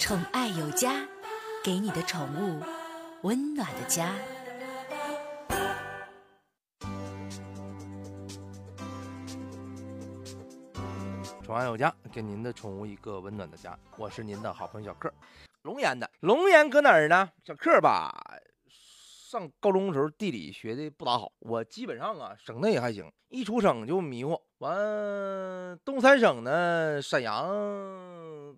宠爱有家，给你的宠物温暖的家。宠爱有家，给您的宠物一个温暖的家。我是您的好朋友小克，龙岩的。龙岩搁哪儿呢？小克吧，上高中的时候地理学的不咋好，我基本上啊省内还行，一出省就迷糊。完，东三省呢，沈阳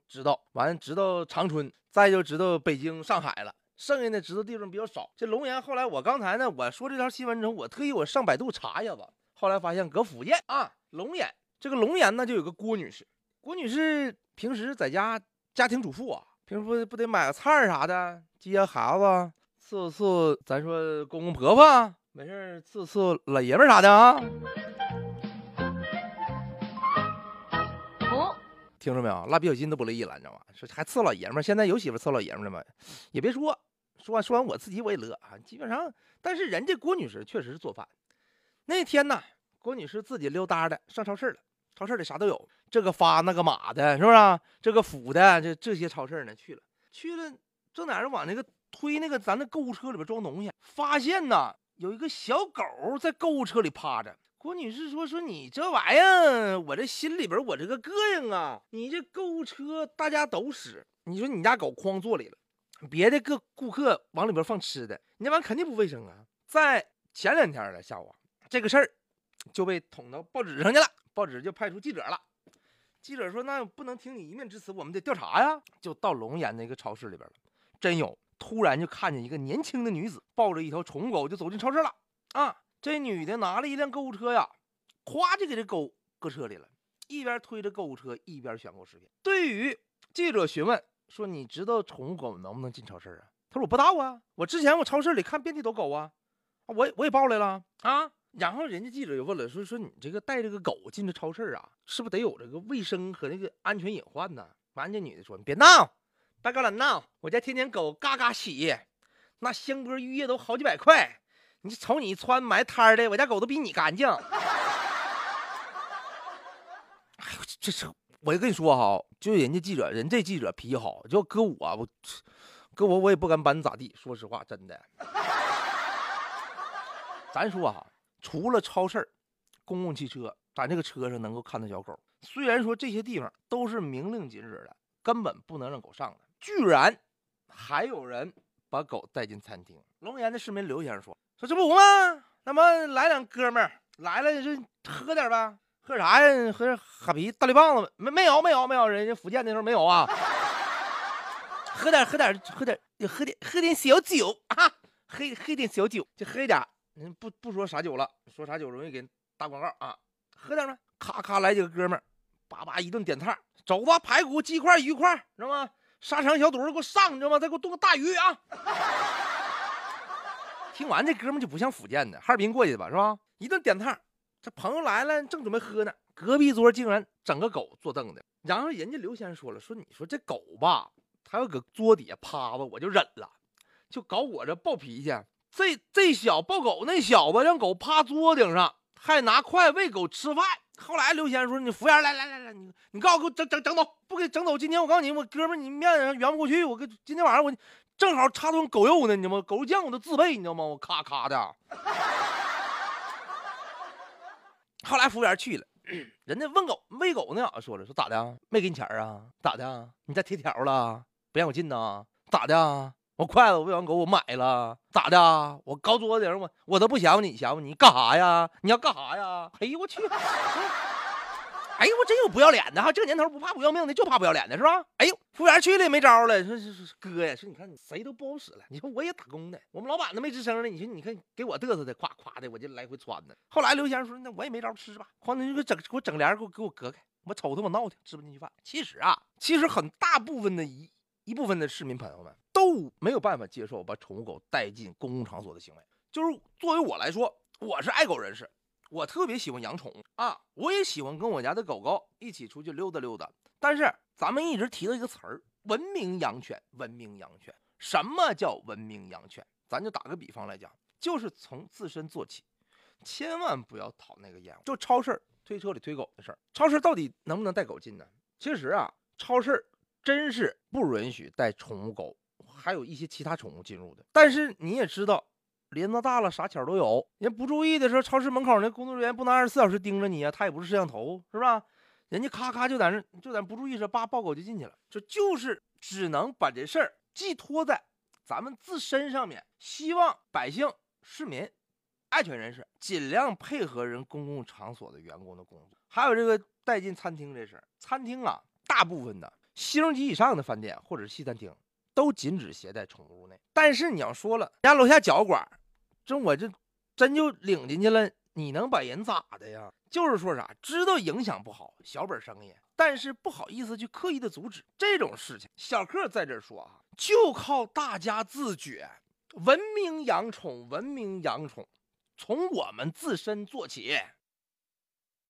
知道，完知道长春，再就知道北京、上海了。剩下的知道地方比较少。这龙岩后来我刚才呢，我说这条新闻之后，我特意我上百度查一下子，后来发现搁福建啊，龙岩。这个龙岩呢，就有个郭女士。郭女士平时在家家庭主妇啊，平时不不得买个菜啥的，接孩子，伺伺咱说公公婆婆，没事伺伺老爷们啥的啊。哦，听着没有？蜡笔小新都不乐意了，你知道吗？说还伺老爷们儿，现在有媳妇伺老爷们儿了吗？也别说，说完说完我自己我也乐啊。基本上，但是人家郭女士确实是做饭。那天呢，郭女士自己溜达的上超市了。超市里啥都有，这个发那个码的，是不是？这个腐的，这这些超市呢去了，去了，正在那往那个推那个咱那购物车里边装东西，发现呢有一个小狗在购物车里趴着。郭女士说：“说你这玩意儿，我这心里边我这个膈应啊！你这购物车大家都使，你说你家狗哐坐里了，别的个顾客往里边放吃的，你这玩意肯定不卫生啊！在前两天的下午，这个事儿就被捅到报纸上去了。”报纸就派出记者了，记者说：“那不能听你一面之词，我们得调查呀。”就到龙岩那个超市里边了，真有。突然就看见一个年轻的女子抱着一条宠物狗就走进超市了。啊，这女的拿了一辆购物车呀，咵就给这狗搁车里了，一边推着购物车一边选购食品。对于记者询问说：“你知道宠物狗能不能进超市啊？”他说：“我不知道啊，我之前我超市里看遍地都狗啊，我我也抱来了啊。”然后人家记者就问了，说说你这个带这个狗进这超市啊，是不是得有这个卫生和那个安全隐患呢？完，这女的说：“你别闹，别跟我闹，我家天天狗嘎嘎洗，那香波浴液都好几百块。你瞅你穿埋摊的，我家狗都比你干净。”哎呦，这是我就跟你说哈，就人家记者，人这记者脾气好，就搁我，我搁我我也不敢把你咋地。说实话，真的，咱说哈。除了超市公共汽车，咱这个车上能够看到小狗。虽然说这些地方都是明令禁止的，根本不能让狗上的，居然还有人把狗带进餐厅。龙岩的市民刘先生说：“说这不吗？那么来两哥们儿来了，就喝点吧，喝啥呀？喝点哈啤、大绿棒子没？没有，没有，没有。人家福建那时候没有啊。喝点，喝点，喝点，喝点，喝点小酒啊，喝喝点小酒，就喝一点。”您不不说啥酒了，说啥酒容易给人打广告啊！喝点呗，咔咔来几个哥们儿，叭叭一顿点菜，肘子、排骨、鸡块、鱼块，知道吗？沙场小肚给我上，你知道吗？再给我炖个大鱼啊！听完这哥们就不像福建的，哈尔滨过去的吧，是吧？一顿点菜，这朋友来了，正准备喝呢，隔壁桌竟然整个狗坐凳的。然后人家刘先生说了，说你说这狗吧，它要搁桌底下趴着，我就忍了，就搞我这暴脾气。这这小抱狗那小子让狗趴桌顶上，还拿筷喂狗吃饭。后来刘先生说：“你服务员来来来来，你你告诉我给我整整整走，不给整走。今天我告诉你，我哥们你面上圆不过去。我跟今天晚上我正好插顿狗肉呢，你知道吗？狗肉酱我都自备，你知道吗？我咔咔的。后来服务员去了，人家问狗喂狗那小子说了，说咋的？没给你钱啊？咋的？你再贴条了？不让我进呐？咋的？我筷子我喂完狗我买了，咋的？我高桌子顶我我都不嫌乎你嫌乎你干啥呀？你要干啥呀？哎呦我去！哎呦我真有不要脸的哈！这年头不怕不要命的，就怕不要脸的是吧？哎呦，服务员去了也没招了，说说说哥呀，说你看你谁都不好使了。你说我也打工的，我们老板都没吱声呢。你说你看给我嘚瑟的，夸夸的，我就来回窜的。后来刘先生说，那我也没招，吃吧。黄你给整给我整帘给我给我隔开，我瞅他我闹挺，吃不进去饭。其实啊，其实很大部分的一。一部分的市民朋友们都没有办法接受把宠物狗带进公共场所的行为。就是作为我来说，我是爱狗人士，我特别喜欢养宠物啊，我也喜欢跟我家的狗狗一起出去溜达溜达。但是咱们一直提到一个词儿——文明养犬。文明养犬，什么叫文明养犬？咱就打个比方来讲，就是从自身做起，千万不要讨那个厌。就超市推车里推狗的事儿，超市到底能不能带狗进呢？其实啊，超市。真是不允许带宠物狗，还有一些其他宠物进入的。但是你也知道，林子大了，啥巧都有。人不注意的时候，超市门口那工作人员不能二十四小时盯着你啊，他也不是摄像头，是吧？人家咔咔就在那，就在不注意时，叭抱狗就进去了。这就是只能把这事儿寄托在咱们自身上面，希望百姓、市民、爱犬人士尽量配合人公共场所的员工的工作。还有这个带进餐厅这事儿，餐厅啊，大部分的星级以上的饭店或者是西餐厅都禁止携带宠物入内。但是你要说了，家楼下脚馆，这我这真就领进去了。你能把人咋的呀？就是说啥，知道影响不好，小本生意，但是不好意思去刻意的阻止这种事情。小克在这说啊，就靠大家自觉，文明养宠，文明养宠，从我们自身做起。